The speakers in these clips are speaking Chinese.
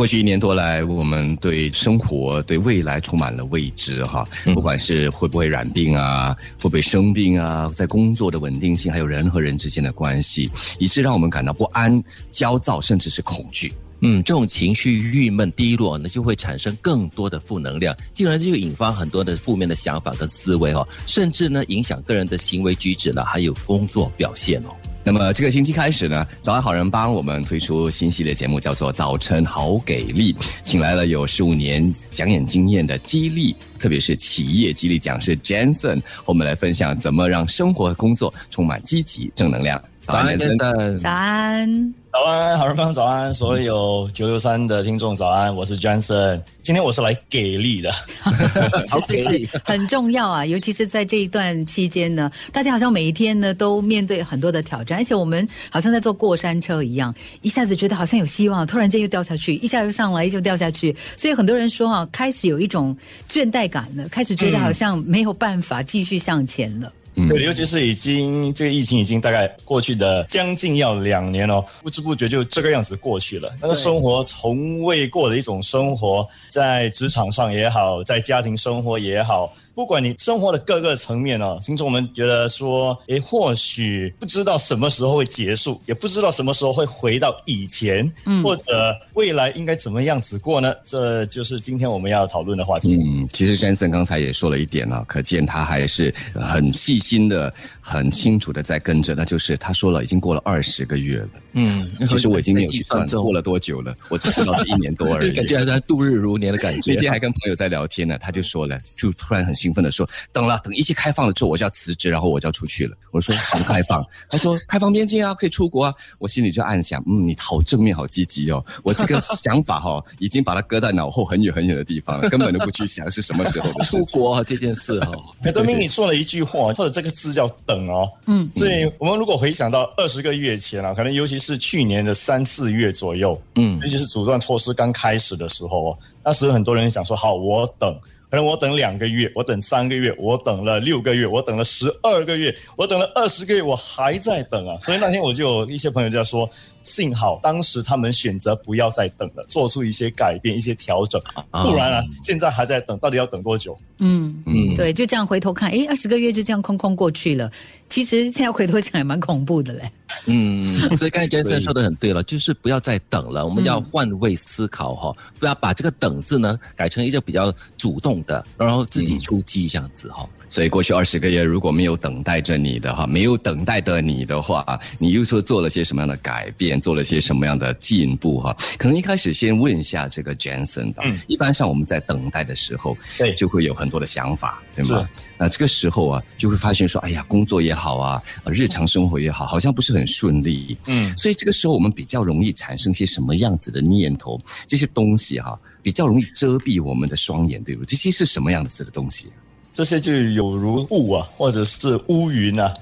过去一年多来，我们对生活、对未来充满了未知，哈，不管是会不会染病啊，会不会生病啊，在工作的稳定性，还有人和人之间的关系，以致让我们感到不安、焦躁，甚至是恐惧。嗯，这种情绪郁闷、低落呢，就会产生更多的负能量，进而就引发很多的负面的想法跟思维哦，甚至呢影响个人的行为举止呢，还有工作表现哦。那么这个星期开始呢，早安好人帮我们推出新系列节目，叫做《早晨好给力》，请来了有十五年讲演经验的激励，特别是企业激励讲师 Jensen，和我们来分享怎么让生活和工作充满积极正能量。早安，Jensen。早安。早安，好人帮早安，所有九六三的听众早安，我是 Johnson，今天我是来给力的，是是是，很重要啊，尤其是在这一段期间呢，大家好像每一天呢都面对很多的挑战，而且我们好像在坐过山车一样，一下子觉得好像有希望，突然间又掉下去，一下又上来又掉下去，所以很多人说啊，开始有一种倦怠感了，开始觉得好像没有办法继续向前了。对，尤其是已经这个疫情已经大概过去的将近要两年了，不知不觉就这个样子过去了。那个生活从未过的一种生活，在职场上也好，在家庭生活也好。不管你生活的各个层面哦，听众我们觉得说，诶，或许不知道什么时候会结束，也不知道什么时候会回到以前，嗯，或者未来应该怎么样子过呢？这就是今天我们要讨论的话题。嗯，其实詹森刚才也说了一点啊，可见他还是很细心的、很清楚的在跟着。那就是他说了，已经过了二十个月了。嗯，其实我已经没有计算过了多久了，我只知道是一年多而已。感觉还在度日如年的感觉。那天还跟朋友在聊天呢，他就说了，就突然很兴。兴奋的说：“等了，等一切开放了之后，我就要辞职，然后我就要出去了。”我说：“什么开放？” 他说：“开放边境啊，可以出国啊。”我心里就暗想：“嗯，你好正面，好积极哦。”我这个想法哈，已经把它搁在脑后很远很远的地方了，根本都不去想是什么时候的出国这件事哈。德明，你说了一句话，或者这个字叫“等”哦。嗯，所以我们如果回想到二十个月前啊，可能尤其是去年的三四月左右，嗯，尤其是阻断措施刚开始的时候哦，那时很多人想说：“好，我等。”可能我等两个月，我等三个月，我等了六个月，我等了十二个月，我等了二十个月，我还在等啊！所以那天我就有一些朋友就说。幸好当时他们选择不要再等了，做出一些改变、一些调整，不然啊，现在还在等，到底要等多久？嗯嗯，对，就这样回头看，哎，二十个月就这样空空过去了。其实现在回头想也蛮恐怖的嘞。嗯，所以刚才杰森说的很对了，就是不要再等了，我们要换位思考哈，不要把这个“等”字呢改成一个比较主动的，然后自己出击这样子哈。所以过去二十个月如果没有等待着你的哈，没有等待的你的话，你又说做了些什么样的改变，做了些什么样的进步哈？可能一开始先问一下这个 Jensen 的，一般上我们在等待的时候，对，就会有很多的想法，对吗？那这个时候啊，就会发现说，哎呀，工作也好啊，日常生活也好，好像不是很顺利，嗯，所以这个时候我们比较容易产生些什么样子的念头？这些东西哈，比较容易遮蔽我们的双眼，对不？这些是什么样子的东西？这些就有如雾啊，或者是乌云啊，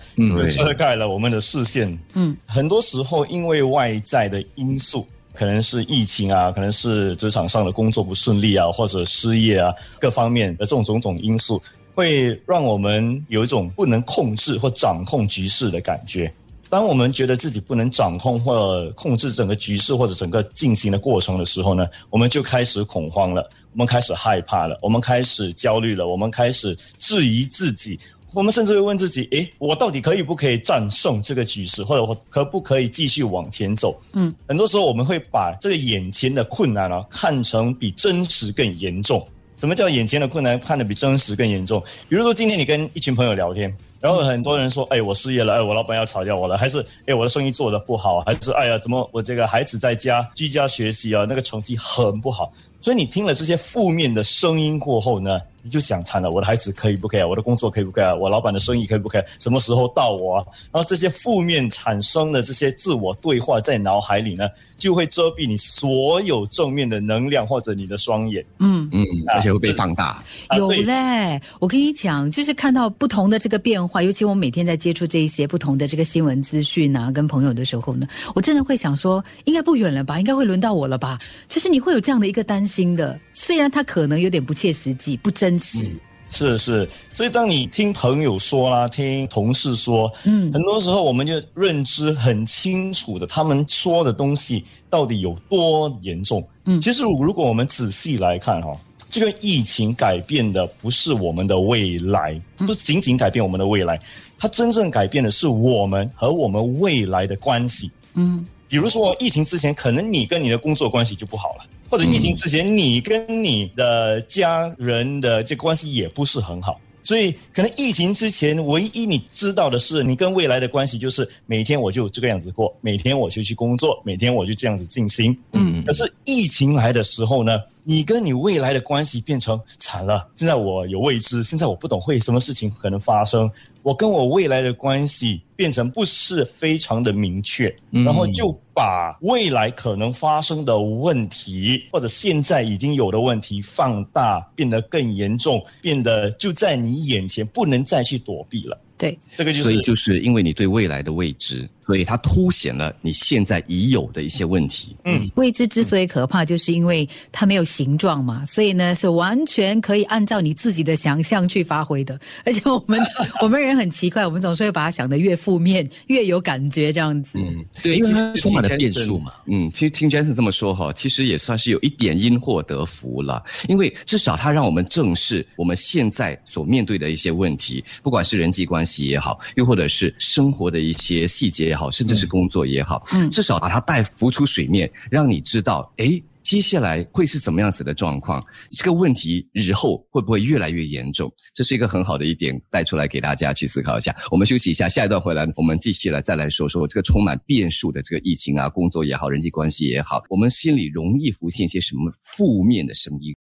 遮盖了我们的视线。嗯，很多时候因为外在的因素，可能是疫情啊，可能是职场上的工作不顺利啊，或者失业啊，各方面的这种种种因素，会让我们有一种不能控制或掌控局势的感觉。当我们觉得自己不能掌控或控制整个局势或者整个进行的过程的时候呢，我们就开始恐慌了，我们开始害怕了，我们开始焦虑了，我们开始质疑自己，我们甚至会问自己：诶，我到底可以不可以战胜这个局势，或者我可不可以继续往前走？嗯，很多时候我们会把这个眼前的困难啊看成比真实更严重。什么叫眼前的困难看得比真实更严重？比如说今天你跟一群朋友聊天。然后很多人说：“哎，我失业了，哎，我老板要炒掉我了，还是哎，我的生意做得不好，还是哎呀，怎么我这个孩子在家居家学习啊，那个成绩很不好。”所以你听了这些负面的声音过后呢？你就想惨了，我的孩子可以不可以啊？我的工作可以不可以啊？我老板的生意可以不可以？什么时候到我？然后这些负面产生的这些自我对话在脑海里呢，就会遮蔽你所有正面的能量或者你的双眼。嗯嗯，而且会被放大。有嘞，我跟你讲，就是看到不同的这个变化，尤其我每天在接触这一些不同的这个新闻资讯啊，跟朋友的时候呢，我真的会想说，应该不远了吧？应该会轮到我了吧？就是你会有这样的一个担心的，虽然它可能有点不切实际、不真。是是是，所以当你听朋友说啦，听同事说，嗯，很多时候我们就认知很清楚的，他们说的东西到底有多严重，嗯，其实如果我们仔细来看哈，这个疫情改变的不是我们的未来，不仅仅改变我们的未来，它真正改变的是我们和我们未来的关系。嗯，比如说疫情之前，可能你跟你的工作关系就不好了。或者疫情之前，你跟你的家人的这关系也不是很好，所以可能疫情之前，唯一你知道的是，你跟未来的关系就是每天我就这个样子过，每天我就去工作，每天我就这样子进行。嗯，可是疫情来的时候呢？你跟你未来的关系变成惨了。现在我有未知，现在我不懂会什么事情可能发生。我跟我未来的关系变成不是非常的明确，然后就把未来可能发生的问题或者现在已经有的问题放大，变得更严重，变得就在你眼前，不能再去躲避了。对，这个就是，所以就是因为你对未来的未知。所以它凸显了你现在已有的一些问题。嗯，未知之所以可怕，就是因为它没有形状嘛，所以呢是完全可以按照你自己的想象去发挥的。而且我们 我们人很奇怪，我们总是会把它想的越负面，越有感觉这样子。嗯，对，因为它充满了变数嘛。嗯，其实听 Jason 这么说哈，其实也算是有一点因祸得福了，因为至少它让我们正视我们现在所面对的一些问题，不管是人际关系也好，又或者是生活的一些细节。好，甚至是工作也好，嗯，至少把它带浮出水面，让你知道，哎，接下来会是怎么样子的状况，这个问题日后会不会越来越严重？这是一个很好的一点，带出来给大家去思考一下。我们休息一下，下一段回来，我们继续来再来说说这个充满变数的这个疫情啊，工作也好，人际关系也好，我们心里容易浮现些什么负面的声音。